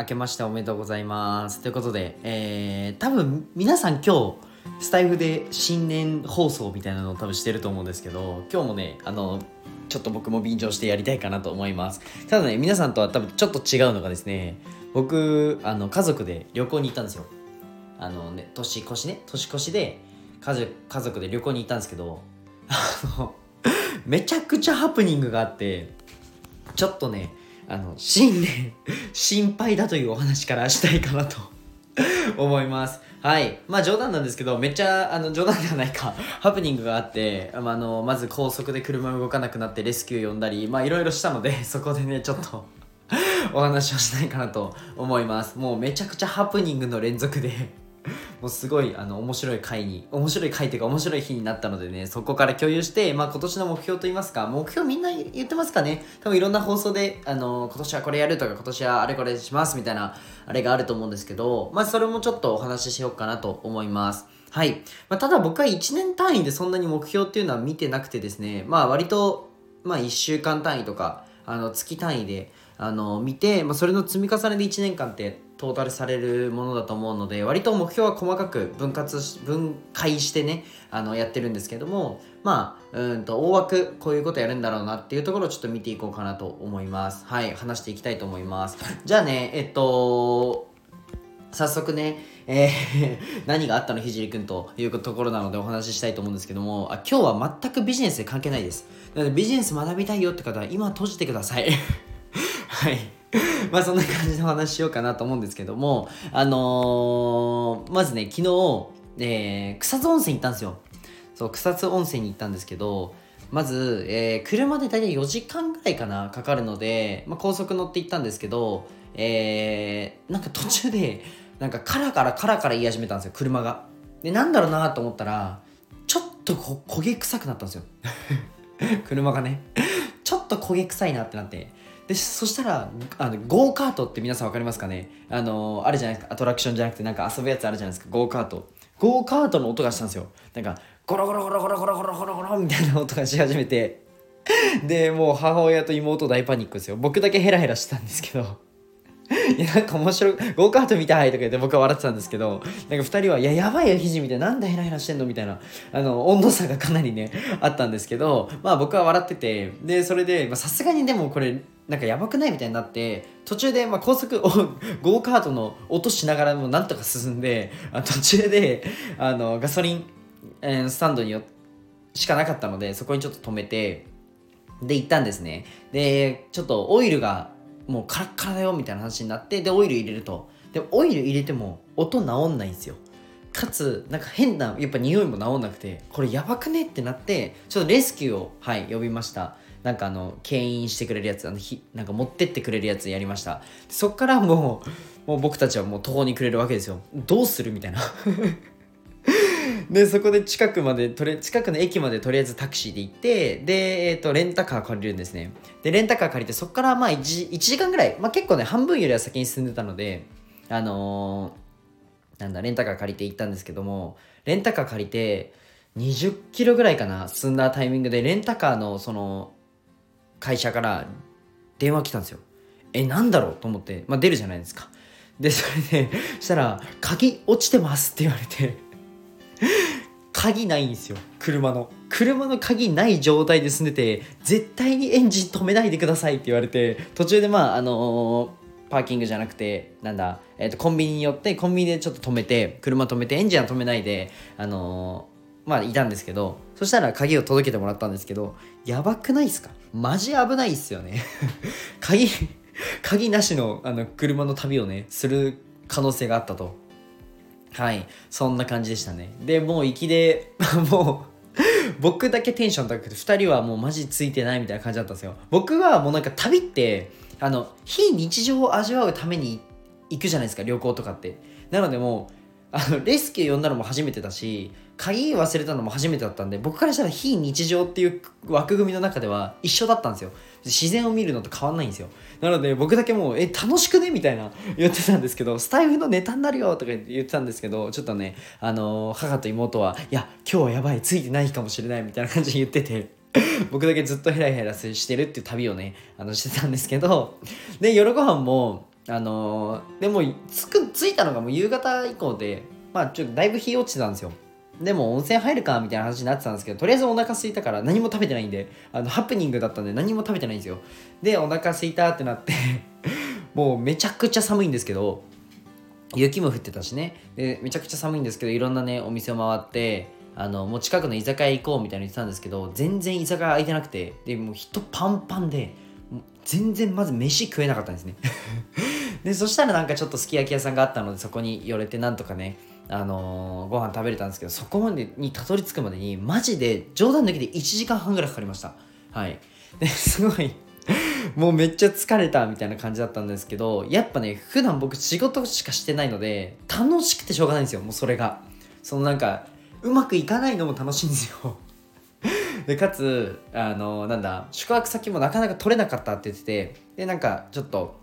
明けましておめでとうございます。ということで、えー、多分皆さん今日、スタイフで新年放送みたいなのを多分してると思うんですけど、今日もね、あの、ちょっと僕も便乗してやりたいかなと思います。ただね、皆さんとは多分ちょっと違うのがですね、僕、あの、家族で旅行に行ったんですよ。あのね、年越しね、年越しで家族家族で旅行に行ったんですけど、あの、めちゃくちゃハプニングがあって、ちょっとね、あの、新年、心配だというお話からしたいかなと 思います。はい。まあ冗談なんですけど、めっちゃ、あの、冗談ではないか、ハプニングがあって、まあ、あの、まず高速で車動かなくなってレスキュー呼んだり、まあいろいろしたので、そこでね、ちょっと、お話をしたいかなと思います。もうめちゃくちゃハプニングの連続で、もうすごいあの面白い回に面白い回っていうか面白い日になったのでねそこから共有して、まあ、今年の目標といいますか目標みんな言ってますかね。多分いろんな放送であの今年はこれやるとか今年はあれこれしますみたいなあれがあると思うんですけどまあそれもちょっとお話ししようかなと思います。はい、まあ、ただ僕は1年単位でそんなに目標っていうのは見てなくてですねまあ割とまあ1週間単位とかあの月単位であの見て、まあ、それの積み重ねで1年間ってトータルされるものだと思うので割と目標は細かく分割し分解してねあのやってるんですけどもまあうんと大枠こういうことやるんだろうなっていうところをちょっと見ていこうかなと思います。はい話していきたいと思います。じゃあねえっと早速ね、えー 何があったのひじりくんというところなのでお話ししたいと思うんですけどもあ今日は全くビジネスで関係ないです。なのでビジネス学びたいよって方は今閉じてください。はい。まあそんな感じのお話しようかなと思うんですけどもあのーまずね昨日、えー草津温泉行ったんですよ。そう草津温泉に行ったんですけどまず、えー車で大体4時間ぐらいかなかかるので、まあ、高速乗って行ったんですけど、えーなんか途中でなんかカラカラカラカラ言い始めたんですよ車が。でなんだろうなと思ったらちょっとこ焦げ臭くなったんですよ。車がね。ちょっと焦げ臭いなってなって。でそしたらあのゴーカートって皆さん分かりますかね？あのあるじゃないですか？アトラクションじゃなくてなんか遊ぶやつあるじゃないですか？ゴーカート。ゴーカートの音がしたんですよ。なんかゴロゴロゴロゴロゴロゴロゴロゴロみたいな音がし始めてでもう母親と妹大パニックですよ僕だけヘラヘラしてたんですけどいやなんか面白いゴーカート見たいとか言って僕は笑ってたんですけどなんか2人はいややばいよひじみたいななんでヘラヘラしてんのみたいなあの温度差がかなりねあったんですけどまあ僕は笑っててでそれでさすがにでもこれなんかやばくない？みたいになって途中でまあ高速を ゴーカートの音しながらもなんとか進んで途中であのガソリン、スタンドによしかなかったのでそこにちょっと止めてで行ったんですね。でちょっとオイルがもうカラッカラだよみたいな話になってでオイル入れると。でオイル入れても音治んないんですよ。かつなんか変なやっぱ匂いも治んなくてこれやばくね？ってなってちょっとレスキューをはい呼びました。なんかあの牽引してくれるやつあのひなんか持ってってくれるやつやりました。そっからもうもう僕たちはもう途方に暮れるわけですよ。どうするみたいな。でそこで近くまでとり近くの駅までとりあえずタクシーで行ってで、えー、とレンタカー借りるんですね。でレンタカー借りてそこからまあ 1, 1時間ぐらい、まあ、結構ね半分よりは先に進んでたのであのーなんだレンタカー借りて行ったんですけどもレンタカー借りて20キロぐらいかな進んだタイミングでレンタカーのその会社から電話来たんですよ。えなんだろうと思って、まあ、出るじゃないですか。でそれでそしたら「鍵落ちてます」って言われて鍵ないんですよ。車の。車の鍵ない状態で住んでて絶対にエンジン止めないでくださいって言われて途中でまああのーパーキングじゃなくてなんだ、えー、とコンビニに寄ってコンビニでちょっと止めて車止めてエンジンは止めないであのーまあいたんですけどそしたら鍵を届けてもらったんですけどやばくないっすか？マジ危ないっすよね。鍵鍵なしのあの車の旅をねする可能性があったと。はい。そんな感じでしたね。でもう行きで もう僕だけテンション高くて2人はもうマジついてないみたいな感じだったんですよ。僕はもうなんか旅ってあの非日常を味わうために行くじゃないですか旅行とかって。なのでもうあのレスキュー呼んだのも初めてだし鍵忘れたのも初めてだったんで僕からしたら非日常っていう枠組みの中では一緒だったんですよ自然を見るのと変わんないんですよなので僕だけもう「え楽しくね?」みたいな言ってたんですけどスタイフのネタになるよとか言ってたんですけどちょっとねあの母と妹は「いや今日はやばいついてないかもしれない」みたいな感じで言ってて僕だけずっとヘラヘラしてるっていう旅をねあのしてたんですけどで夜ご飯もあのー、でも着く着いたのがもう夕方以降でまあちょっとだいぶ日落ちてたんですよ。でも温泉入るかみたいな話になってたんですけどとりあえずお腹空いたから何も食べてないんであのハプニングだったんで何も食べてないんですよ。でお腹空いたってなって もうめちゃくちゃ寒いんですけど雪も降ってたしね。でめちゃくちゃ寒いんですけどいろんなねお店を回ってあのもう近くの居酒屋行こうみたいな言ってたんですけど全然居酒屋空いてなくてでもう人パンパンで全然まず飯食えなかったんですね。でそしたらなんかちょっとすき焼き屋さんがあったのでそこに寄れてなんとかねあのー、ご飯食べれたんですけどそこまでにたどり着くまでにマジで冗談抜きで1時間半ぐらいかかりました。はい。ですごいもうめっちゃ疲れたみたいな感じだったんですけどやっぱね普段僕仕事しかしてないので楽しくてしょうがないんですよもうそれが。そのなんかうまくいかないのも楽しいんですよ。でかつあのなんだ宿泊先もなかなか取れなかったって言っててでなんかちょっと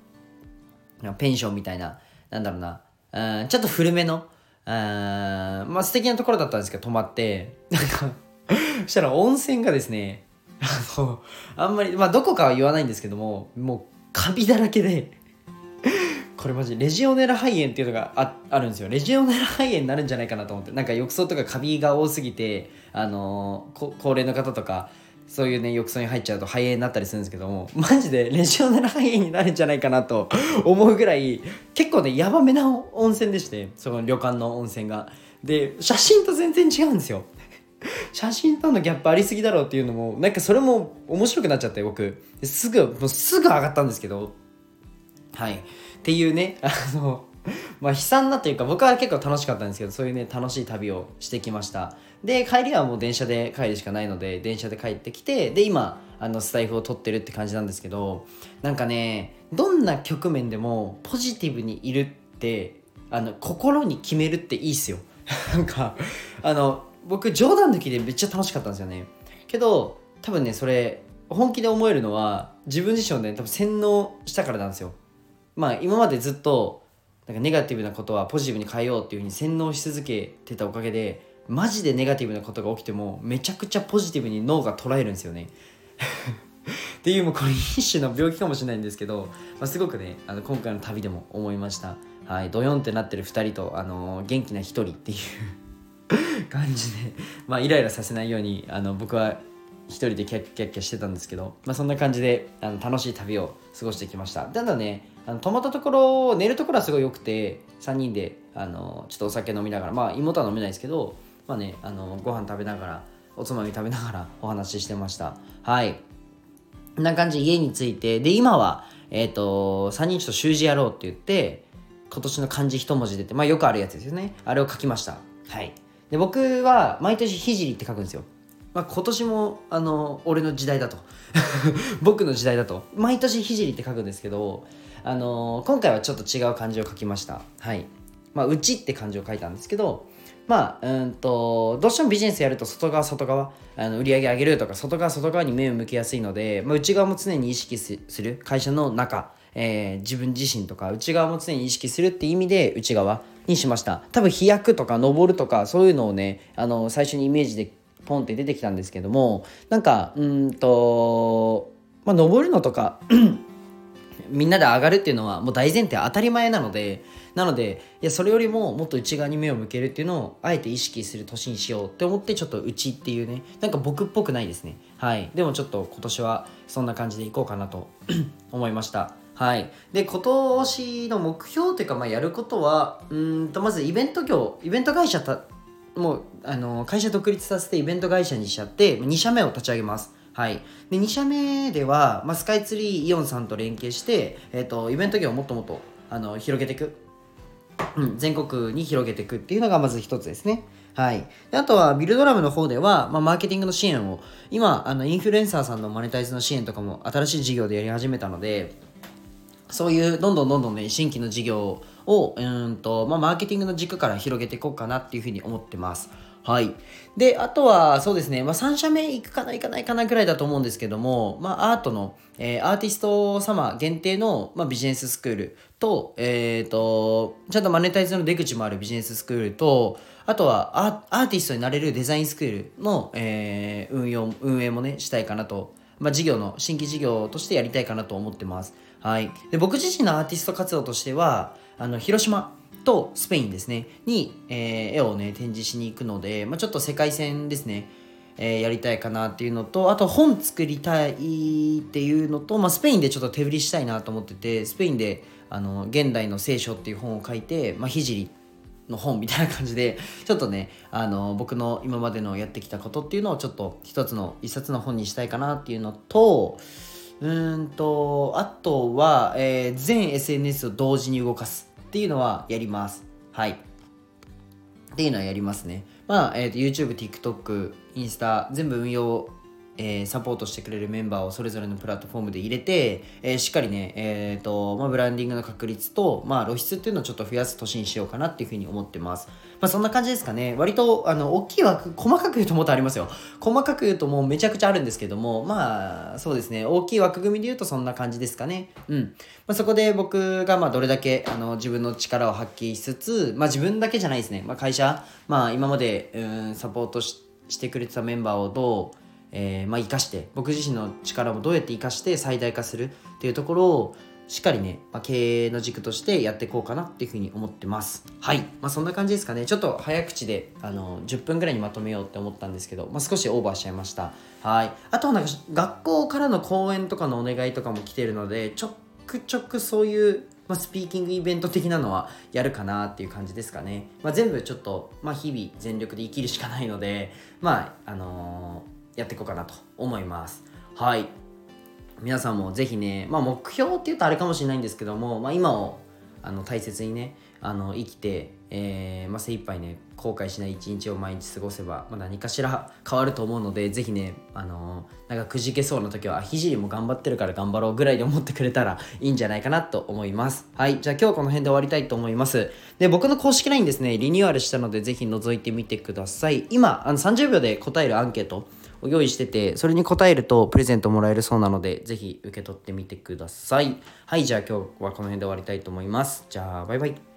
ペンションみたいななんだろうな。うんちょっと古めのあまあ素敵なところだったんですけど泊まって。なんかそしたら温泉がですねあのあんまりまあどこかは言わないんですけどももうカビだらけでこれマジレジオネラ肺炎っていうのがああるんですよ。レジオネラ肺炎になるんじゃないかなと思って。なんか浴槽とかカビが多すぎてあのー、高齢の方とかそういうね浴槽に入っちゃうと肺炎になったりするんですけどもマジでレジオネラ肺炎になるんじゃないかなと 思うぐらい結構ねヤバめな温泉でしてその旅館の温泉が。で写真と全然違うんですよ。写真とのギャップありすぎだろうっていうのもなんかそれも面白くなっちゃって僕。すぐもうすぐ上がったんですけど。はい。っていうね あのまあ悲惨なというか僕は結構楽しかったんですけどそういうね楽しい旅をしてきました。で帰りはもう電車で帰るしかないので電車で帰ってきてで今あのスタイフを撮ってるって感じなんですけどなんかねどんな局面でもポジティブにいるってあの心に決めるっていいっすよ。なんかあの僕冗談抜きでめっちゃ楽しかったんですよね。けど多分ねそれ本気で思えるのは自分自身をね多分洗脳したからなんですよ。まあ今までずっとなんかネガティブなことはポジティブに変えようっていうふうに洗脳し続けてたおかげでマジでネガティブなことが起きてもめちゃくちゃポジティブに脳が捉えるんですよね。っていうもうこれ一種の病気かもしれないんですけど、まあ、すごくねあの今回の旅でも思いました。はいドヨンってなってる2人と、あのー、元気な1人っていう感じで、まあ、イライラさせないようにあの僕は一人でキャッキャッキャしてたんですけど、まあ、そんな感じであの楽しい旅を過ごしてきました。ただねあの泊まったところ寝るところはすごい良くて3人であのちょっとお酒飲みながらまあ妹は飲めないですけどまあねあのご飯食べながらおつまみ食べながら お話ししてました。はい。こんな感じ家に着いてで今はえっ、ー、と3人ちょっと習字やろうって言って今年の漢字一文字出てまあよくあるやつですよね。あれを書きました。はい。で僕は毎年聖って書くんですよ。まあ、今年もあの俺の時代だと。僕の時代だと。毎年聖って書くんですけどあの今回はちょっと違う漢字を書きました。はい。まあうちって漢字を書いたんですけどまあ、うんと、どうしてもビジネスやると外側外側、あの売り上げ上げるとか、外側外側に目を向けやすいので、まあ、内側も常に意識する、会社の中、えー、自分自身とか、内側も常に意識するって意味で、内側にしました。多分飛躍とか登るとか、そういうのをね、あの、最初にイメージでポンって出てきたんですけども、なんか、うんと、まあ、登るのとか みんなで上がるっていうのはもう大前提当たり前なので、なのでいやそれよりももっと内側に目を向けるっていうのをあえて意識する年にしようって思ってちょっと内っていうねなんか僕っぽくないですね。はい。でもちょっと今年はそんな感じでいこうかなと 思いました。はい。で今年の目標というか、まあ、やることはうんとまずイベント業イベント会社たもうあの会社独立させてイベント会社にしちゃって2社目を立ち上げます。はい、で2社目では、まあ、スカイツリーイオンさんと連携して、えーとイベント業をもっともっとあの広げていく。うん、全国に広げていくっていうのがまず一つですね。はい。であとは、ビルドラムの方では、まあ、マーケティングの支援を、今、あの、インフルエンサーさんのマネタイズの支援とかも新しい事業でやり始めたので、そういう、どんどんどんどんね、新規の事業を、うんと、まあ、マーケティングの軸から広げていこうかなっていうふうに思ってます。はい。で、あとは、そうですね、まあ、3社目行くかな、行かないかなぐらいだと思うんですけども、まあ、アートの、えー、アーティスト様限定の、まあ、ビジネススクールと、えっ、ー、と、ちゃんとマネタイズの出口もあるビジネススクールと、あとはアーティストになれるデザインスクールの、えー、運用、運営もね、したいかなとまあ、事業の新規事業としてやりたいかなと思ってます。はい、で僕自身のアーティスト活動としてはあの広島とスペインですね。に、えー、絵をね展示しに行くので、まあ、ちょっと世界戦ですね。えー、やりたいかなっていうのとあと本作りたいっていうのと、まあ、スペインでちょっと手売りしたいなと思っててスペインであの現代の聖書っていう本を書いて、まあ、聖の本みたいな感じでちょっとねあの僕の今までのやってきたことっていうのをちょっと一つの一冊の本にしたいかなっていうのとうんとあとは、えー、全 SNS を同時に動かす。っていうのはやります。はい。っていうのはやりますね。まあ、えーと、YouTube、TikTok、インスタ、全部運用、えー、サポートしてくれるメンバーをそれぞれのプラットフォームで入れて、えー、しっかりね、えーとまあ、ブランディングの確率と、まあ、露出っていうのをちょっと増やす年にしようかなっていうふうに思ってます。まあ、そんな感じですかね。割と、あの、大きい枠、細かく言うともっとありますよ。細かく言うともうめちゃくちゃあるんですけども、まあ、そうですね。大きい枠組みで言うとそんな感じですかね。うん。まあ、そこで僕が、まあ、どれだけ、あの、自分の力を発揮しつつ、まあ、自分だけじゃないですね。まあ、会社、まあ、今まで、うん、サポートしてくれてたメンバーをどう、えー、まあ、生かして僕自身の力をどうやって生かして最大化するっていうところをしっかりね、まあ、経営の軸としてやっていこうかなっていうふうに思ってます。はい。まあ、そんな感じですかね。ちょっと早口で、あの、10分ぐらいにまとめようって思ったんですけど、まあ、少しオーバーしちゃいました。はい。あとはなんか、学校からの講演とかのお願いとかも来てるので、ちょくちょくそういう、まあ、スピーキングイベント的なのはやるかなっていう感じですかね。まあ、全部ちょっと、まあ、日々全力で生きるしかないので、まあ、あのー、やっていこうかなと思います。はい。皆さんもぜひね、まあ、目標って言うとあれかもしれないんですけども、まあ、今をあの大切にねあの生きて、えーまあ、精一杯ね後悔しない一日を毎日過ごせば、まあ、何かしら変わると思うのでぜひねあのー、なんかくじけそうな時はひじりも頑張ってるから頑張ろうぐらいで思ってくれたらいいんじゃないかなと思いますはいじゃあ今日この辺で終わりたいと思いますで僕の公式 LINE ですねリニューアルしたのでぜひ覗いてみてください今あの30秒で答えるアンケートを用意してて、それに答えるとプレゼントもらえるそうなので、ぜひ受け取ってみてください。はい、じゃあ今日はこの辺で終わりたいと思います。じゃあ、バイバイ。